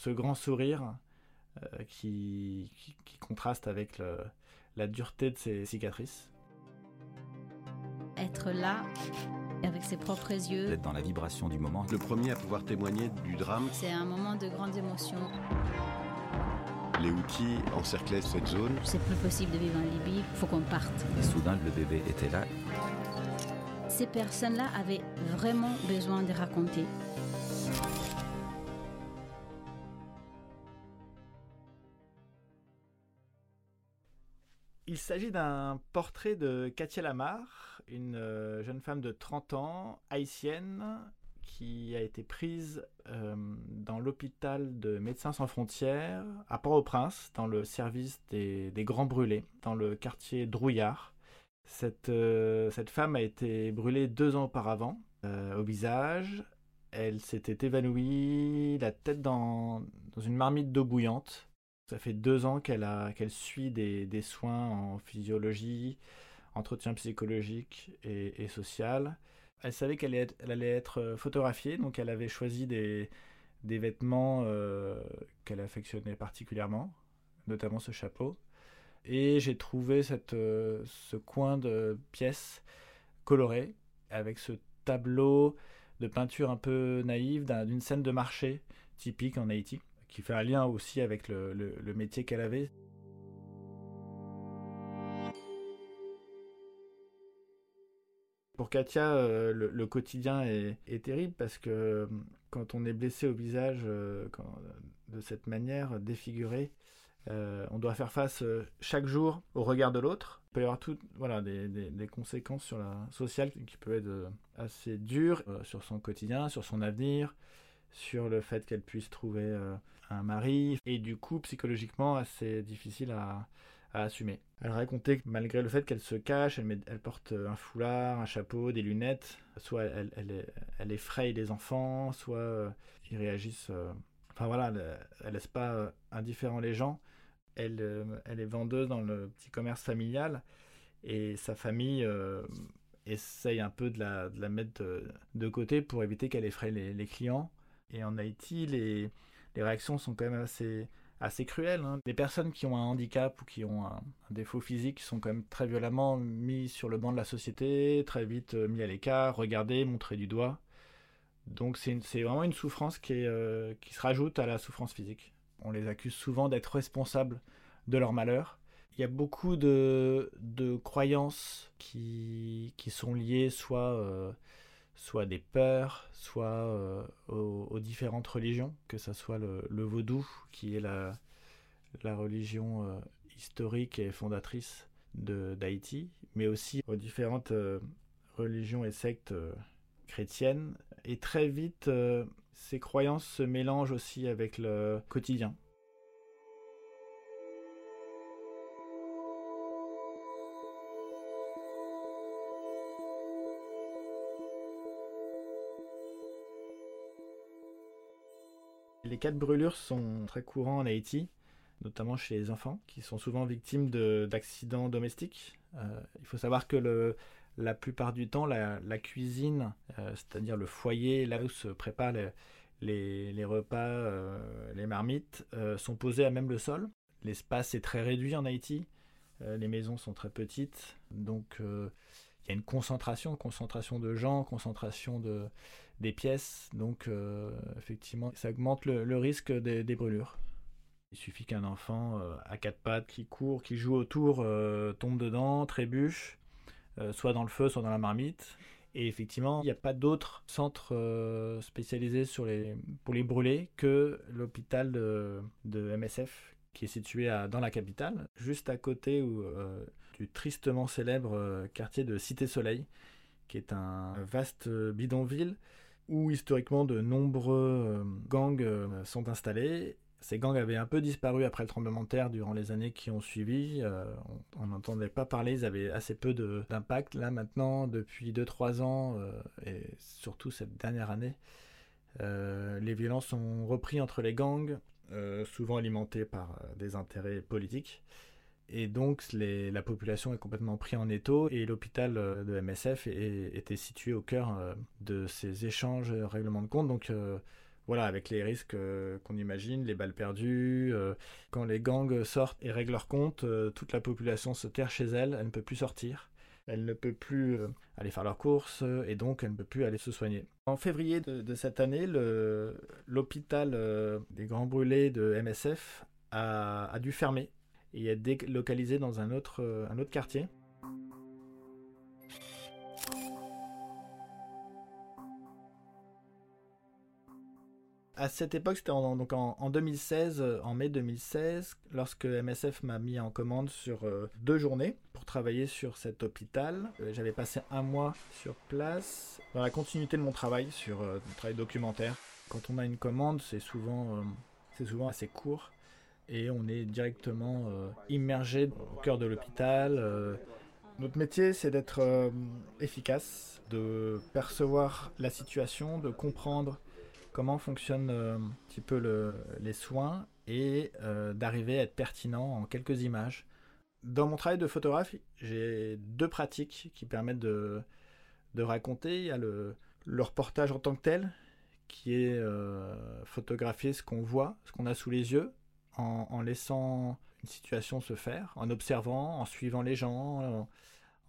ce grand sourire qui, qui, contraste avec la dureté de ses cicatrices. Être là avec ses propres yeux. D'être dans la vibration du moment. Le premier à pouvoir témoigner du drame. C'est un moment de grande émotion. Les outils encerclaient cette zone. C'est plus possible de vivre en Libye, faut qu'on parte. Et soudain, le bébé était là. Ces personnes-là avaient vraiment besoin de raconter. Il s'agit d'un portrait de Katia Lamar, une euh, jeune femme de 30 ans, haïtienne, qui a été prise euh, dans l'hôpital de Médecins sans frontières à Port-au-Prince, dans le service des, grands brûlés, dans le quartier Drouillard. Cette, euh, cette femme a été brûlée deux ans auparavant au visage. Elle s'était évanouie, la tête dans une marmite d'eau bouillante. Ça fait deux ans qu'elle suit des, soins en physiologie, entretien psychologique et, social. Elle savait qu'elle allait être photographiée, donc elle avait choisi des, vêtements euh, qu'elle affectionnait particulièrement, notamment ce chapeau. Et j'ai trouvé euh, ce coin de pièce colorée avec ce tableau de peinture un peu naïve d'une scène de marché typique en Haïti qui fait un lien aussi avec le, métier qu'elle avait. Pour Katia, euh, le, quotidien est, terrible parce que euh, quand on est blessé au visage euh, de cette manière, défiguré, on doit faire face chaque jour au regard de l'autre. Il peut y avoir tout, voilà, des, conséquences sur la sociale qui peuvent être assez dures sur son quotidien, sur son avenir, sur le fait qu'elle puisse trouver euh, un mari, et du coup psychologiquement assez difficile à, assumer. Elle racontait que malgré le fait qu'elle se cache, elle, porte un foulard, un chapeau, des lunettes, soit elle, elle, effraie les enfants, soit euh, ils réagissent... Euh, enfin voilà, elle, laisse pas indifférent les gens. Elle, est vendeuse dans le petit commerce familial, et sa famille essaye un peu de la mettre de, côté pour éviter qu'elle effraie les clients. Et en Haïti, les, réactions sont quand même assez, cruelles. Hein. Les personnes qui ont un handicap ou qui ont un, défaut physique sont quand même très violemment mis sur le banc de la société, très vite euh, mis à l'écart, regardés, montrés du doigt. Donc c'est vraiment une souffrance euh, qui se rajoute à la souffrance physique. On les accuse souvent d'être responsables de leur malheur. Il y a beaucoup de, croyances qui, qui sont liées soit... Euh, soit des peurs, soit euh, aux, différentes religions, que ce soit le, vaudou, qui est la, religion euh, historique et fondatrice d'Haïti, mais aussi aux différentes euh, religions et sectes chrétiennes. Et très vite, ces croyances se mélangent aussi avec le quotidien. Les cas de brûlures sont très courants en Haïti, notamment chez les enfants, qui sont souvent victimes d'accidents domestiques. Euh, il faut savoir que la plupart du temps, la, cuisine, euh, c'est-à-dire le foyer, là où se préparent les, les, repas, euh, les marmites, sont posés à même le sol. L'espace est très réduit en Haïti. les maisons sont très petites. Donc il y a une concentration, concentration de gens, concentration de, des pièces. Donc, euh, effectivement, ça augmente le, risque des, brûlures. Il suffit qu'un enfant euh, à quatre pattes qui court, qui joue autour, euh, tombe dedans, trébuche, soit dans le feu, soit dans la marmite. Et effectivement, il n'y a pas d'autres centres spécialisés sur les, pour les brûler que l'hôpital de, MSF qui est situé dans la capitale, juste à côté euh, du tristement célèbre euh, quartier de Cité Soleil, qui est un vaste bidonville où historiquement de nombreux euh, gangs sont installés. Ces gangs avaient un peu disparu après le tremblement de terre durant les années qui ont suivi. on n'entendait pas parler, ils avaient assez peu d'impact. Là maintenant, depuis 2-3 ans, et surtout cette dernière année, les violences ont repris entre les gangs. Euh, souvent alimentés par euh, des intérêts politiques. Et donc la population est complètement prise en étau et l'hôpital euh, de MSF était situé au cœur de ces échanges règlements de compte. Donc voilà, avec les risques qu'on imagine, les balles perdues. quand les gangs sortent et règlent leur compte, toute la population se terre chez elle, elle ne peut plus sortir. Elle ne peut plus aller faire leurs courses et donc elle ne peut plus aller se soigner. En février de, cette année, l'hôpital des Grands Brûlés de MSF a dû fermer et être délocalisé dans un autre, euh, un autre quartier. À cette époque, c'était en, donc en, 2016, euh, en mai 2016, lorsque MSF m'a mis en commande sur euh, deux journées pour travailler sur cet hôpital. J'avais passé un mois sur place, dans la continuité de mon travail, sur mon travail documentaire. Quand on a une commande, c'est souvent, souvent assez court et on est directement euh, immergé au cœur de l'hôpital. Euh. Notre métier, c'est d'être euh, efficace, de percevoir la situation, de comprendre comment fonctionnent un petit peu les soins et d'arriver à être pertinent en quelques images. Dans mon travail de photographe, j'ai deux pratiques qui permettent de, raconter. Il y a le, le, reportage en tant que tel, qui est photographier ce qu'on voit, ce qu'on a sous les yeux, en, laissant une situation se faire, en observant, en suivant les gens,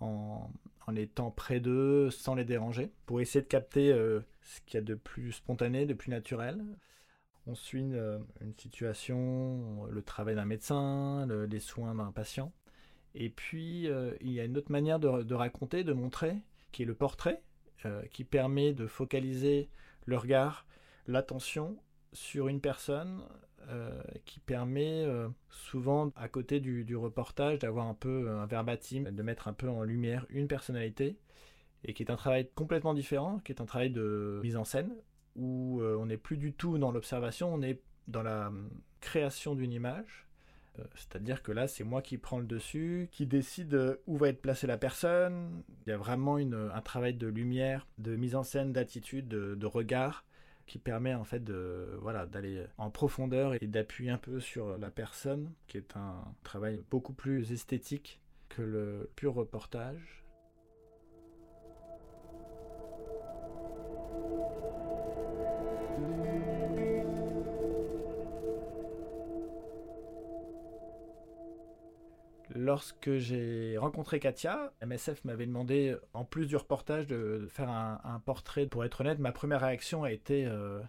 en, étant près d'eux sans les déranger, pour essayer de capter euh, ce qu'il y a de plus spontané, de plus naturel. On suit une, euh, situation, le travail d'un médecin, les soins d'un patient. Et puis, euh, il y a une autre manière de, de, raconter, de montrer, qui est le portrait, qui permet de focaliser le regard, l'attention sur une personne euh, qui permet euh, souvent, à côté du, reportage, d'avoir un peu un verbatim, de mettre un peu en lumière une personnalité, et qui est un travail complètement différent, qui est un travail de mise en scène, où euh, on n'est plus du tout dans l'observation, on est dans la hum, création d'une image. C'est-à-dire que là, c'est moi qui prends le dessus, qui décide où va être placée la personne. Il y a vraiment un travail de lumière, de mise en scène, d'attitude, de regard, qui permet en fait de voilà d'aller en profondeur et d'appuyer un peu sur la personne, qui est un travail beaucoup plus esthétique que le pur reportage. Lorsque j'ai rencontré Katia, MSF m'avait demandé, en plus du reportage, de faire un, portrait. Pour être honnête, ma première réaction a été euh,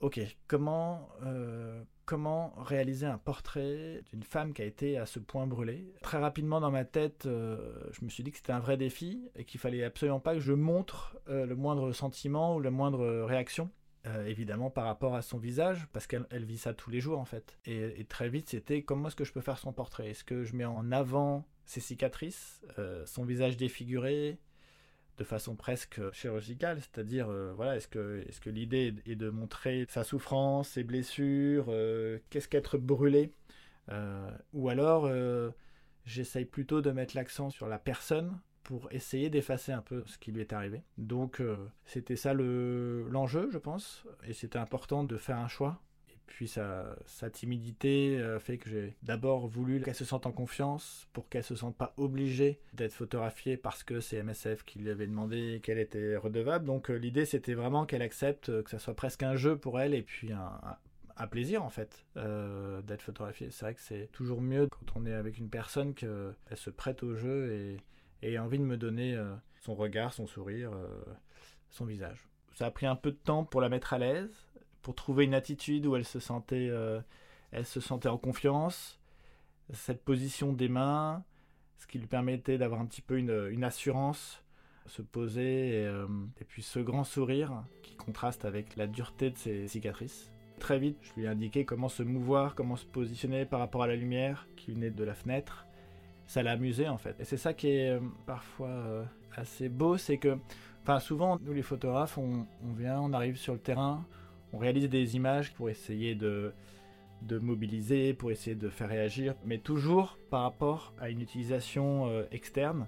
Ok, comment, euh, comment réaliser un portrait d'une femme qui a été à ce point brûlée? Très rapidement dans ma tête, euh, je me suis dit que c'était un vrai défi et qu'il fallait absolument pas que je montre le moindre sentiment ou la moindre réaction. Euh, évidemment par rapport à son visage, parce qu'elle vit ça tous les jours en fait. Et, très vite, c'était comment est-ce que je peux faire son portrait? Est-ce que je mets en avant ses cicatrices, euh, son visage défiguré, de façon presque chirurgicale, c'est-à-dire, euh, voilà, est-ce que, est -ce que l'idée est de montrer sa souffrance, ses blessures, qu'est-ce qu'être brûlé? Ou alors, j'essaye plutôt de mettre l'accent sur la personne pour essayer d'effacer un peu ce qui lui est arrivé. Donc euh, c'était ça l'enjeu, je pense, et c'était important de faire un choix. Et puis sa, sa timidité euh, fait que j'ai d'abord voulu qu'elle se sente en confiance pour qu'elle se sente pas obligée d'être photographiée parce que c'est MSF qui lui avait demandé qu'elle était redevable. Donc euh, l'idée c'était vraiment qu'elle accepte que ça soit presque un jeu pour elle et puis un, un plaisir en fait d'être photographiée. C'est vrai que c'est toujours mieux quand on est avec une personne qu'elle se prête au jeu et, et envie de me donner euh, son regard, son sourire, euh, son visage. Ça a pris un peu de temps pour la mettre à l'aise, pour trouver une attitude où elle se sentait, euh, elle se sentait en confiance, cette position des mains, ce qui lui permettait d'avoir un petit peu une, assurance, se poser, et, et, puis ce grand sourire qui contraste avec la dureté de ses cicatrices. Très vite, je lui ai indiqué comment se mouvoir, comment se positionner par rapport à la lumière qui venait de la fenêtre, ça l'a amusé en fait. Et c'est ça qui est euh, parfois euh, assez beau, c'est que, enfin souvent nous les photographes, on, vient, on arrive sur le terrain, on réalise des images pour essayer de, de mobiliser, pour essayer de faire réagir, mais toujours par rapport à une utilisation euh, externe.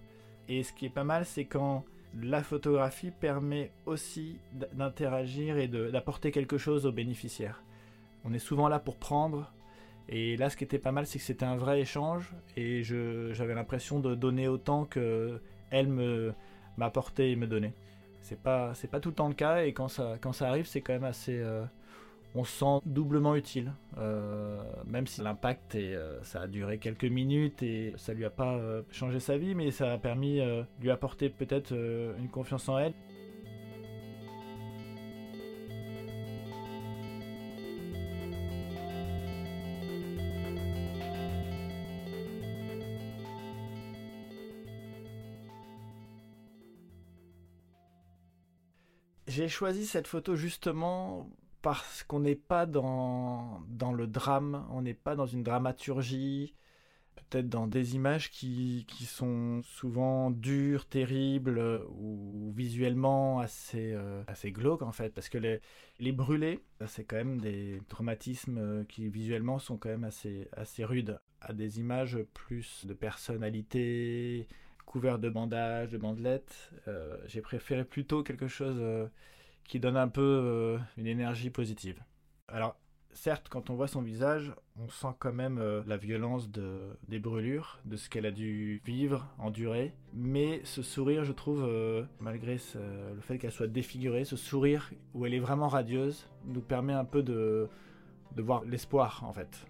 Et ce qui est pas mal, c'est quand la photographie permet aussi d'interagir et d'apporter quelque chose aux bénéficiaires. On est souvent là pour prendre, et là, ce qui était pas mal, c'est que c'était un vrai échange et j'avais l'impression de donner autant que elle me m'apportait et me donnait. C'est pas c'est pas tout le temps le cas et quand ça quand ça arrive, c'est quand même assez euh, on se sent doublement utile, euh, même si l'impact et ça a duré quelques minutes et ça lui a pas changé sa vie, mais ça a permis de lui apporter peut-être une confiance en elle. J'ai choisi cette photo justement parce qu'on n'est pas dans, dans le drame, on n'est pas dans une dramaturgie, peut-être dans des images qui, qui, sont souvent dures, terribles ou visuellement assez, euh, assez glauques en fait, parce que les, les brûlés, c'est quand même des traumatismes qui visuellement sont quand même assez, assez rudes, à des images plus de personnalité, couvert de bandages, de bandelettes. Euh, j'ai préféré plutôt quelque chose euh, qui donne un peu euh, une énergie positive. Alors, certes, quand on voit son visage, on sent quand même la violence de, des brûlures, de ce qu'elle a dû vivre, endurer. Mais ce sourire, je trouve, malgré le fait qu'elle soit défigurée, ce sourire où elle est vraiment radieuse, nous permet un peu de, de voir l'espoir, en fait.